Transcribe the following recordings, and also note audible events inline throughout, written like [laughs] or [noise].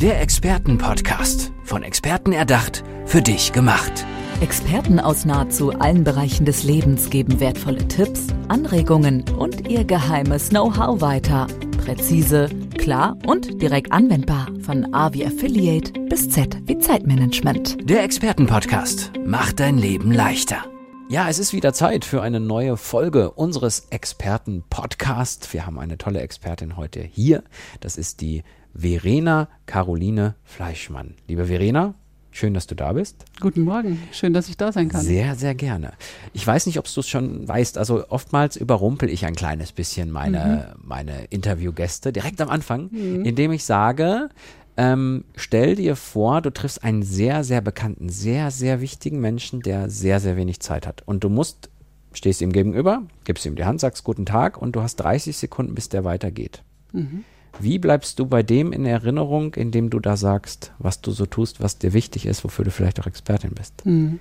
Der Expertenpodcast. Von Experten erdacht, für dich gemacht. Experten aus nahezu allen Bereichen des Lebens geben wertvolle Tipps, Anregungen und ihr geheimes Know-how weiter. Präzise, klar und direkt anwendbar. Von A wie Affiliate bis Z wie Zeitmanagement. Der Expertenpodcast macht dein Leben leichter. Ja, es ist wieder Zeit für eine neue Folge unseres Experten-Podcasts. Wir haben eine tolle Expertin heute hier. Das ist die Verena Caroline Fleischmann. Liebe Verena, schön, dass du da bist. Guten Morgen, schön, dass ich da sein kann. Sehr, sehr gerne. Ich weiß nicht, ob du es schon weißt, also oftmals überrumpel ich ein kleines bisschen meine, mhm. meine Interviewgäste direkt am Anfang, mhm. indem ich sage, ähm, stell dir vor, du triffst einen sehr, sehr bekannten, sehr, sehr wichtigen Menschen, der sehr, sehr wenig Zeit hat. Und du musst, stehst ihm gegenüber, gibst ihm die Hand, sagst guten Tag und du hast 30 Sekunden, bis der weitergeht. Mhm. Wie bleibst du bei dem in Erinnerung, indem du da sagst, was du so tust, was dir wichtig ist, wofür du vielleicht auch Expertin bist? Mhm.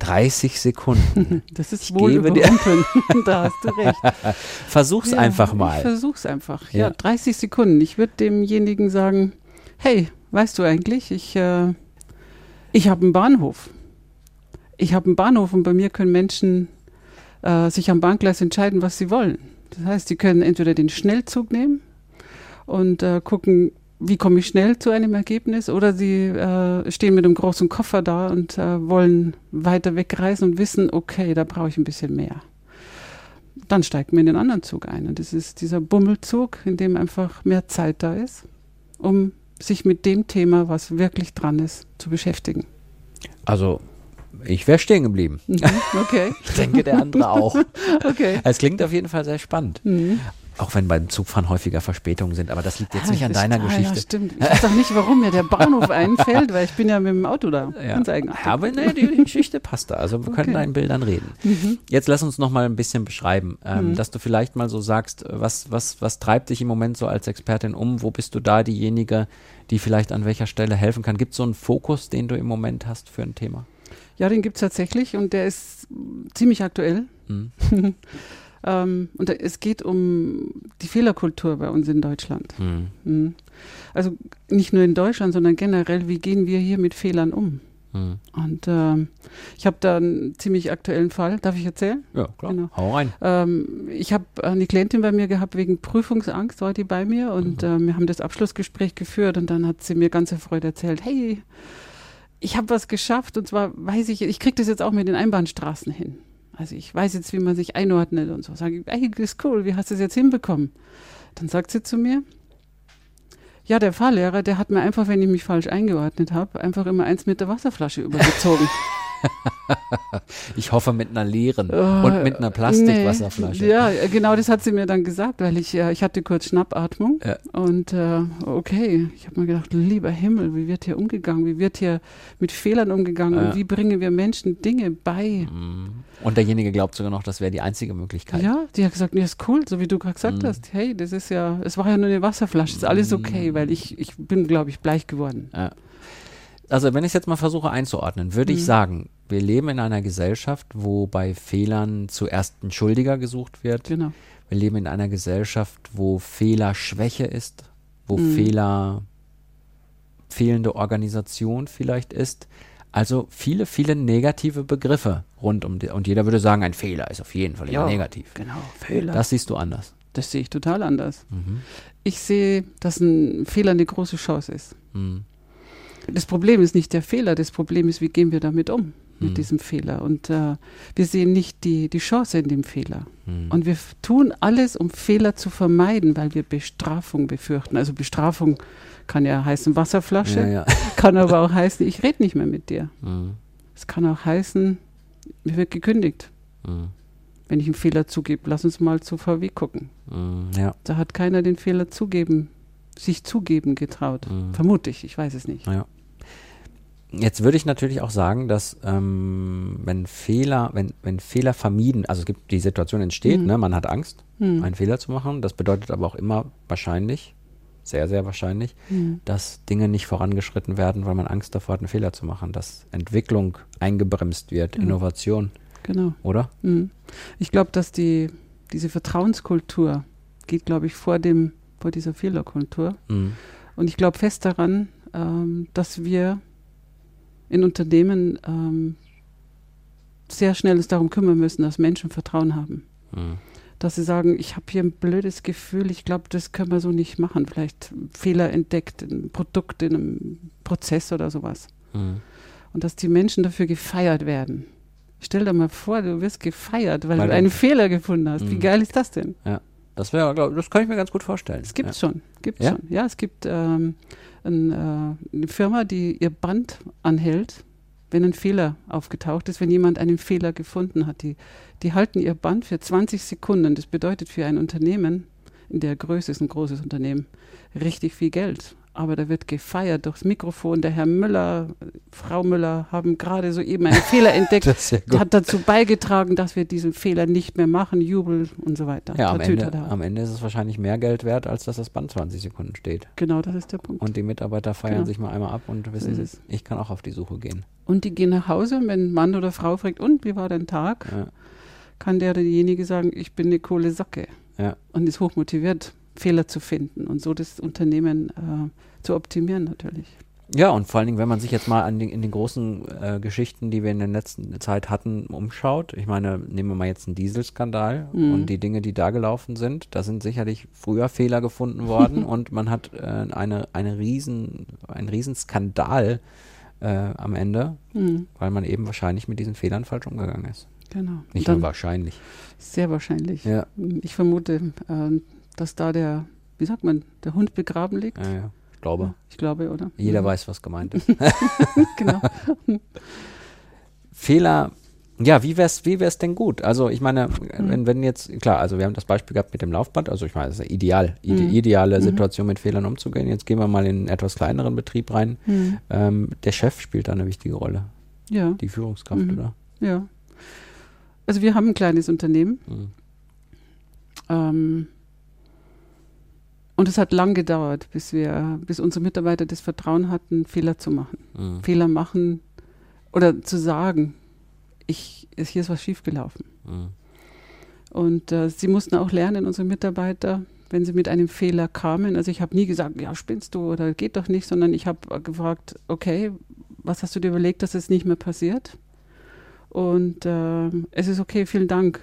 30 Sekunden. [laughs] Das ist ich wohl gebe dir [laughs] da hast du recht. [laughs] Versuch's ja, einfach mal. Ich versuch's einfach. Ja, ja 30 Sekunden. Ich würde demjenigen sagen, hey, weißt du eigentlich, ich, äh, ich habe einen Bahnhof. Ich habe einen Bahnhof und bei mir können Menschen äh, sich am Bahngleis entscheiden, was sie wollen. Das heißt, sie können entweder den Schnellzug nehmen und äh, gucken, wie komme ich schnell zu einem Ergebnis oder sie äh, stehen mit einem großen Koffer da und äh, wollen weiter wegreisen und wissen, okay, da brauche ich ein bisschen mehr. Dann steigt man in den anderen Zug ein und das ist dieser Bummelzug, in dem einfach mehr Zeit da ist, um sich mit dem Thema, was wirklich dran ist, zu beschäftigen. Also ich wäre stehen geblieben. Mhm, okay. [laughs] ich denke, der andere auch. [laughs] okay. Es klingt auf jeden Fall sehr spannend. Mhm. Auch wenn beim Zugfahren häufiger Verspätungen sind, aber das liegt jetzt ja, nicht an deiner total, Geschichte. Ja, stimmt. Ich weiß auch nicht, warum mir der Bahnhof einfällt, weil ich bin ja mit dem Auto da. [laughs] Ja. Ganz eigenartig. Aber nee, die Geschichte passt da. Also wir okay. können da in Bildern reden. Mhm. Jetzt lass uns noch mal ein bisschen beschreiben, ähm, mhm. dass du vielleicht mal so sagst, was, was, was treibt dich im Moment so als Expertin um? Wo bist du da diejenige, die vielleicht an welcher Stelle helfen kann? Gibt es so einen Fokus, den du im Moment hast für ein Thema? Ja, den gibt es tatsächlich und der ist ziemlich aktuell. Mhm. [laughs] Ähm, und es geht um die Fehlerkultur bei uns in Deutschland. Mhm. Mhm. Also nicht nur in Deutschland, sondern generell, wie gehen wir hier mit Fehlern um? Mhm. Und ähm, ich habe da einen ziemlich aktuellen Fall. Darf ich erzählen? Ja, klar. Genau. Hau rein. Ähm, ich habe eine Klientin bei mir gehabt wegen Prüfungsangst, war die bei mir und äh, wir haben das Abschlussgespräch geführt und dann hat sie mir ganz erfreut erzählt, hey, ich habe was geschafft und zwar weiß ich, ich kriege das jetzt auch mit den Einbahnstraßen hin. Also ich weiß jetzt, wie man sich einordnet und so. Sage ich, ey, das ist cool, wie hast du das jetzt hinbekommen? Dann sagt sie zu mir, ja, der Fahrlehrer, der hat mir einfach, wenn ich mich falsch eingeordnet habe, einfach immer eins mit der Wasserflasche übergezogen. [laughs] [laughs] ich hoffe mit einer leeren uh, und mit einer Plastikwasserflasche. Nee, ja, genau das hat sie mir dann gesagt, weil ich, äh, ich hatte kurz Schnappatmung ja. und äh, okay, ich habe mir gedacht, lieber Himmel, wie wird hier umgegangen, wie wird hier mit Fehlern umgegangen ja. und wie bringen wir Menschen Dinge bei. Mhm. Und derjenige glaubt sogar noch, das wäre die einzige Möglichkeit. Ja, die hat gesagt, nee, ist cool, so wie du gerade gesagt mhm. hast. Hey, das ist ja, es war ja nur eine Wasserflasche, ist alles okay, mhm. weil ich, ich bin, glaube ich, bleich geworden. Ja also wenn ich es jetzt mal versuche einzuordnen, würde mhm. ich sagen, wir leben in einer Gesellschaft, wo bei Fehlern zuerst ein Schuldiger gesucht wird. Genau. Wir leben in einer Gesellschaft, wo Fehler Schwäche ist, wo mhm. Fehler fehlende Organisation vielleicht ist. Also viele, viele negative Begriffe rund um die, und jeder würde sagen, ein Fehler ist auf jeden Fall ja, negativ. Genau, Fehler. Das siehst du anders. Das sehe ich total anders. Mhm. Ich sehe, dass ein Fehler eine große Chance ist. Mhm. Das Problem ist nicht der Fehler, das Problem ist, wie gehen wir damit um, mit hm. diesem Fehler. Und äh, wir sehen nicht die, die Chance in dem Fehler. Hm. Und wir tun alles, um Fehler zu vermeiden, weil wir Bestrafung befürchten. Also Bestrafung kann ja heißen Wasserflasche, ja, ja. [laughs] kann aber auch heißen, ich rede nicht mehr mit dir. Hm. Es kann auch heißen, mir wird gekündigt. Hm. Wenn ich einen Fehler zugebe, lass uns mal zu VW gucken. Ja. Da hat keiner den Fehler zugeben sich zugeben getraut. Mhm. Vermute ich, ich weiß es nicht. Ja. Jetzt würde ich natürlich auch sagen, dass ähm, wenn Fehler, wenn, wenn Fehler vermieden, also es gibt die Situation entsteht, mhm. ne, man hat Angst, mhm. einen Fehler zu machen. Das bedeutet aber auch immer wahrscheinlich, sehr, sehr wahrscheinlich, mhm. dass Dinge nicht vorangeschritten werden, weil man Angst davor hat, einen Fehler zu machen, dass Entwicklung eingebremst wird, genau. Innovation. Genau. Oder? Mhm. Ich glaube, dass die, diese Vertrauenskultur geht, glaube ich, vor dem vor dieser Fehlerkultur. Mhm. Und ich glaube fest daran, ähm, dass wir in Unternehmen ähm, sehr schnell uns darum kümmern müssen, dass Menschen Vertrauen haben. Mhm. Dass sie sagen, ich habe hier ein blödes Gefühl, ich glaube, das können wir so nicht machen. Vielleicht Fehler entdeckt in einem Produkt, in einem Prozess oder sowas. Mhm. Und dass die Menschen dafür gefeiert werden. Stell dir mal vor, du wirst gefeiert, weil, Weil du einen Fehler gefunden hast. Wie Mhm. geil ist das denn? Das wäre, glaub- das kann ich mir ganz gut vorstellen. Es gibt ja. schon. Gibt's Ja? schon. Ja, es gibt ähm, ein, äh, eine Firma, die ihr Band anhält, wenn ein Fehler aufgetaucht ist, wenn jemand einen Fehler gefunden hat. Die, die halten ihr Band für 20 Sekunden. Das bedeutet für ein Unternehmen, in der Größe ist ein großes Unternehmen, richtig viel Geld. Aber da wird gefeiert durchs Mikrofon. Der Herr Müller, Frau Müller haben gerade soeben einen Fehler entdeckt. [laughs] Gut. Hat dazu beigetragen, dass wir diesen Fehler nicht mehr machen, Jubel und so weiter. Ja, am. Ende, am Ende ist es wahrscheinlich mehr Geld wert, als dass das Band 20 Sekunden steht. Genau, das ist der Punkt. Und die Mitarbeiter feiern Genau. sich mal einmal ab und wissen, es. ich kann auch auf die Suche gehen. Und die gehen nach Hause, wenn Mann oder Frau fragt, und wie war dein Tag? Ja. Kann der oder diejenige sagen, ich bin eine coole Socke. Ja. Und ist hochmotiviert, Fehler zu finden und so das Unternehmen äh, zu optimieren natürlich. Ja, und vor allen Dingen, wenn man sich jetzt mal an den, in den großen äh, Geschichten, die wir in der letzten Zeit hatten, umschaut. Ich meine, nehmen wir mal jetzt einen Dieselskandal Mhm. und die Dinge, die da gelaufen sind, da sind sicherlich früher Fehler gefunden worden [laughs] und man hat äh, eine, eine riesen, einen riesen Skandal äh, am Ende, Mhm, weil man eben wahrscheinlich mit diesen Fehlern falsch umgegangen ist. genau. Nicht nur wahrscheinlich. sehr wahrscheinlich. Ja, Ich vermute, äh, dass da der, wie sagt man, der Hund begraben liegt. ja, ja. Ich glaube, Ich glaube, oder? jeder Mhm. weiß, was gemeint ist. [laughs] genau. [laughs] Fehler, ja, wie wär's, wie wär's denn gut? Also ich meine, Mhm. wenn, wenn jetzt, klar, also wir haben das Beispiel gehabt mit dem Laufband, also ich meine, das ist ja ideal, ide, Mhm. ideale Mhm. Situation mit Fehlern umzugehen. Jetzt gehen wir mal in einen etwas kleineren Betrieb rein. Mhm. Ähm, der Chef spielt da eine wichtige Rolle, Ja, die Führungskraft, Mhm. oder? ja. Also wir haben ein kleines Unternehmen. Ähm, und es hat lang gedauert, bis wir, bis unsere Mitarbeiter das Vertrauen hatten, Fehler zu machen. Mhm. Fehler machen oder zu sagen, ich, hier ist was schiefgelaufen. Mhm. Und äh, sie mussten auch lernen, unsere Mitarbeiter, wenn sie mit einem Fehler kamen. Also ich habe nie gesagt, ja, spinnst du oder geht doch nicht, sondern ich habe gefragt, okay, was hast du dir überlegt, dass es nicht mehr passiert? Und äh, es ist okay, vielen Dank.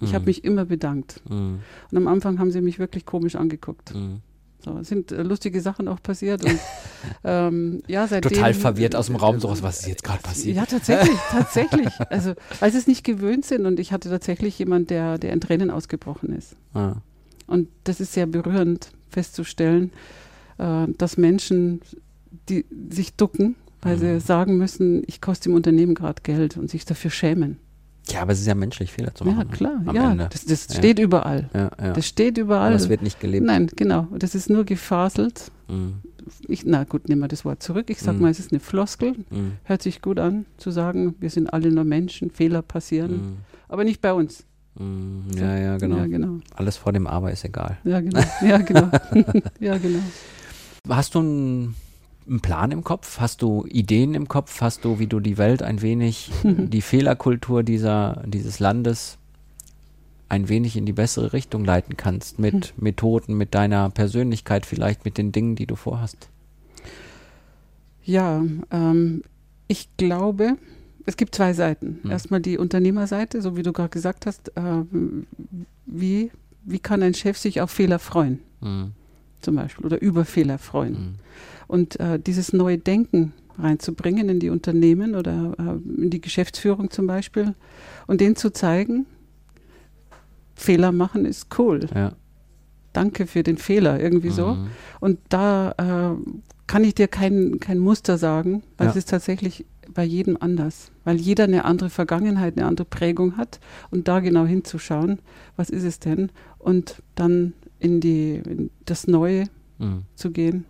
Ich habe Mhm. mich immer bedankt. Mhm. Und am Anfang haben sie mich wirklich komisch angeguckt. Mhm. So, es sind äh, lustige Sachen auch passiert. Und [laughs] ähm, ja, seitdem. Total verwirrt aus dem Raum, sowas, was ist jetzt gerade passiert? Ja, tatsächlich, tatsächlich. Also, weil sie es nicht gewöhnt sind. Und ich hatte tatsächlich jemand, der, der in Tränen ausgebrochen ist. Ah. Und das ist sehr berührend festzustellen, äh, dass Menschen, die sich ducken, weil Mhm. sie sagen müssen, ich koste im Unternehmen gerade Geld und sich dafür schämen. Ja, aber es ist ja menschlich, Fehler zu machen. Ja, klar. Am ja, Ende. das, das Ja. steht überall. Ja, ja. Das steht überall. aber es wird nicht gelebt. Nein, genau. Das ist nur gefaselt. Mhm. Ich, na gut, nehmen wir das Wort zurück. Ich sag Mhm. mal, es ist eine Floskel. Mhm. Hört sich gut an, zu sagen, wir sind alle nur Menschen, Fehler passieren. Mhm. Aber nicht bei uns. Mhm. Ja, ja, genau. Ja, genau. Alles vor dem Aber ist egal. Ja, genau. Ja, genau. [laughs] ja, genau. Hast du einen, einen Plan im Kopf? Hast du Ideen im Kopf? Hast du, wie du die Welt ein wenig, [laughs] die Fehlerkultur dieser, dieses Landes ein wenig in die bessere Richtung leiten kannst? Mit Methoden, mit deiner Persönlichkeit vielleicht, mit den Dingen, die du vorhast? Ja, ähm, ich glaube, es gibt zwei Seiten. Hm. Erstmal die Unternehmerseite, so wie du gerade gesagt hast. ähm, wie, wie kann ein Chef sich auf Fehler freuen, Mhm. Zum Beispiel, oder über Fehler freuen? Mhm. Und äh, dieses neue Denken reinzubringen in die Unternehmen oder äh, in die Geschäftsführung zum Beispiel und denen zu zeigen, Fehler machen ist cool. Ja. Danke für den Fehler, irgendwie so. Mhm. Und da äh, kann ich dir kein, kein Muster sagen, weil Ja. es ist tatsächlich bei jedem anders. Weil jeder eine andere Vergangenheit, eine andere Prägung hat. Und da genau hinzuschauen, was ist es denn? Und dann in, die, in das Neue Mhm. zu gehen.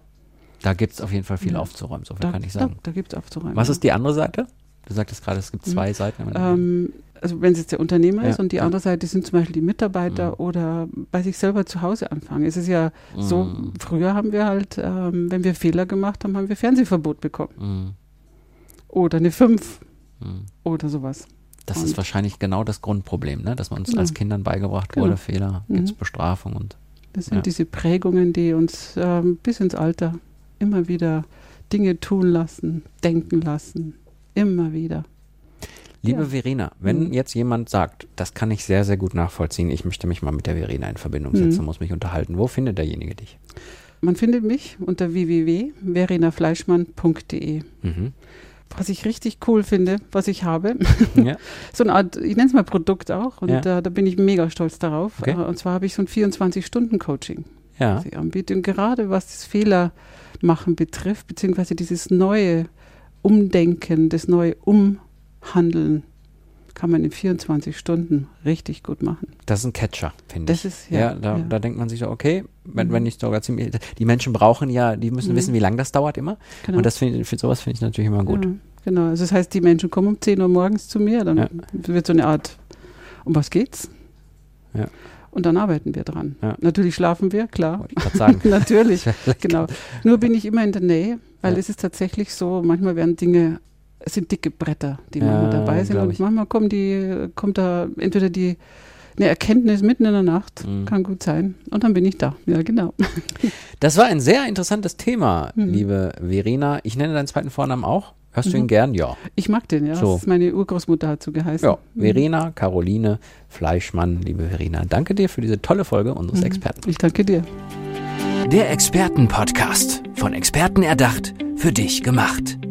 Da gibt es auf jeden Fall viel Ja. aufzuräumen, so viel Da, kann ich da, sagen. da gibt es aufzuräumen. Was ja. ist die andere Seite? Du sagtest gerade, es gibt Mhm. zwei Seiten. Ähm, also wenn es jetzt der Unternehmer Ja, ist und die ja. andere Seite sind zum Beispiel die Mitarbeiter Mhm. oder bei sich selber zu Hause anfangen. Es ist ja so, Mhm. früher haben wir halt, ähm, wenn wir Fehler gemacht haben, haben wir Fernsehverbot bekommen. Mhm. Oder eine 5 Mhm. oder sowas. Das Und- ist wahrscheinlich genau das Grundproblem, ne? dass man uns Genau. als Kindern beigebracht Genau. wurde, Fehler, Mhm. gibt es Bestrafung und Das sind Ja. diese Prägungen, die uns ähm, bis ins Alter immer wieder Dinge tun lassen, denken lassen. Immer wieder. Liebe Ja. Verena, wenn Mhm. jetzt jemand sagt, das kann ich sehr, sehr gut nachvollziehen, ich möchte mich mal mit der Verena in Verbindung setzen, Mhm. muss mich unterhalten, wo findet derjenige dich? Man findet mich unter www.verenafleischmann.de. Mhm. Was ich richtig cool finde, was ich habe, [laughs] Ja. so eine Art, ich nenne es mal Produkt auch, und Ja. äh, da bin ich mega stolz darauf. Okay. Äh, und zwar habe ich so ein 24-Stunden-Coaching. ja. was ich anbiete. Und gerade was das Fehlermachen betrifft, beziehungsweise dieses neue Umdenken, das neue Umhandeln, kann man in 24 Stunden richtig gut machen. Das ist ein Catcher, finde ich. Das ist, Ja, ja. da, ja. da denkt man sich so, okay, wenn, Mhm. wenn ich sogar ziemlich, die Menschen brauchen ja, die müssen Mhm. wissen, wie lange das dauert immer. genau. Und das finde für sowas finde ich natürlich immer gut. Ja, genau. Also das heißt, die Menschen kommen um 10 Uhr morgens zu mir, dann wird so eine Art, um was geht's? Ja. Und dann arbeiten wir dran. Ja. Natürlich schlafen wir, klar. Wollte ich sagen. [laughs] Natürlich, [laughs] genau. Nur bin ich immer in der Nähe, weil es ist tatsächlich so, manchmal werden Dinge, es sind dicke Bretter, die Ja, manchmal dabei sind und manchmal kommen die, kommt da entweder die eine Erkenntnis mitten in der Nacht, Mhm. kann gut sein, und dann bin ich da. Ja, genau. [laughs] Das war ein sehr interessantes Thema, Mhm. liebe Verena. Ich nenne deinen zweiten Vornamen auch. Hörst du ihn Mhm. gern? Ja. Ich mag den, ja. So. Das ist meine Urgroßmutter hat so geheißen. Ja, Mhm. Verena, Caroline, Fleischmann, liebe Verena, danke dir für diese tolle Folge unseres Mhm. Experten. Ich danke dir. Der Expertenpodcast. Von Experten erdacht, für dich gemacht.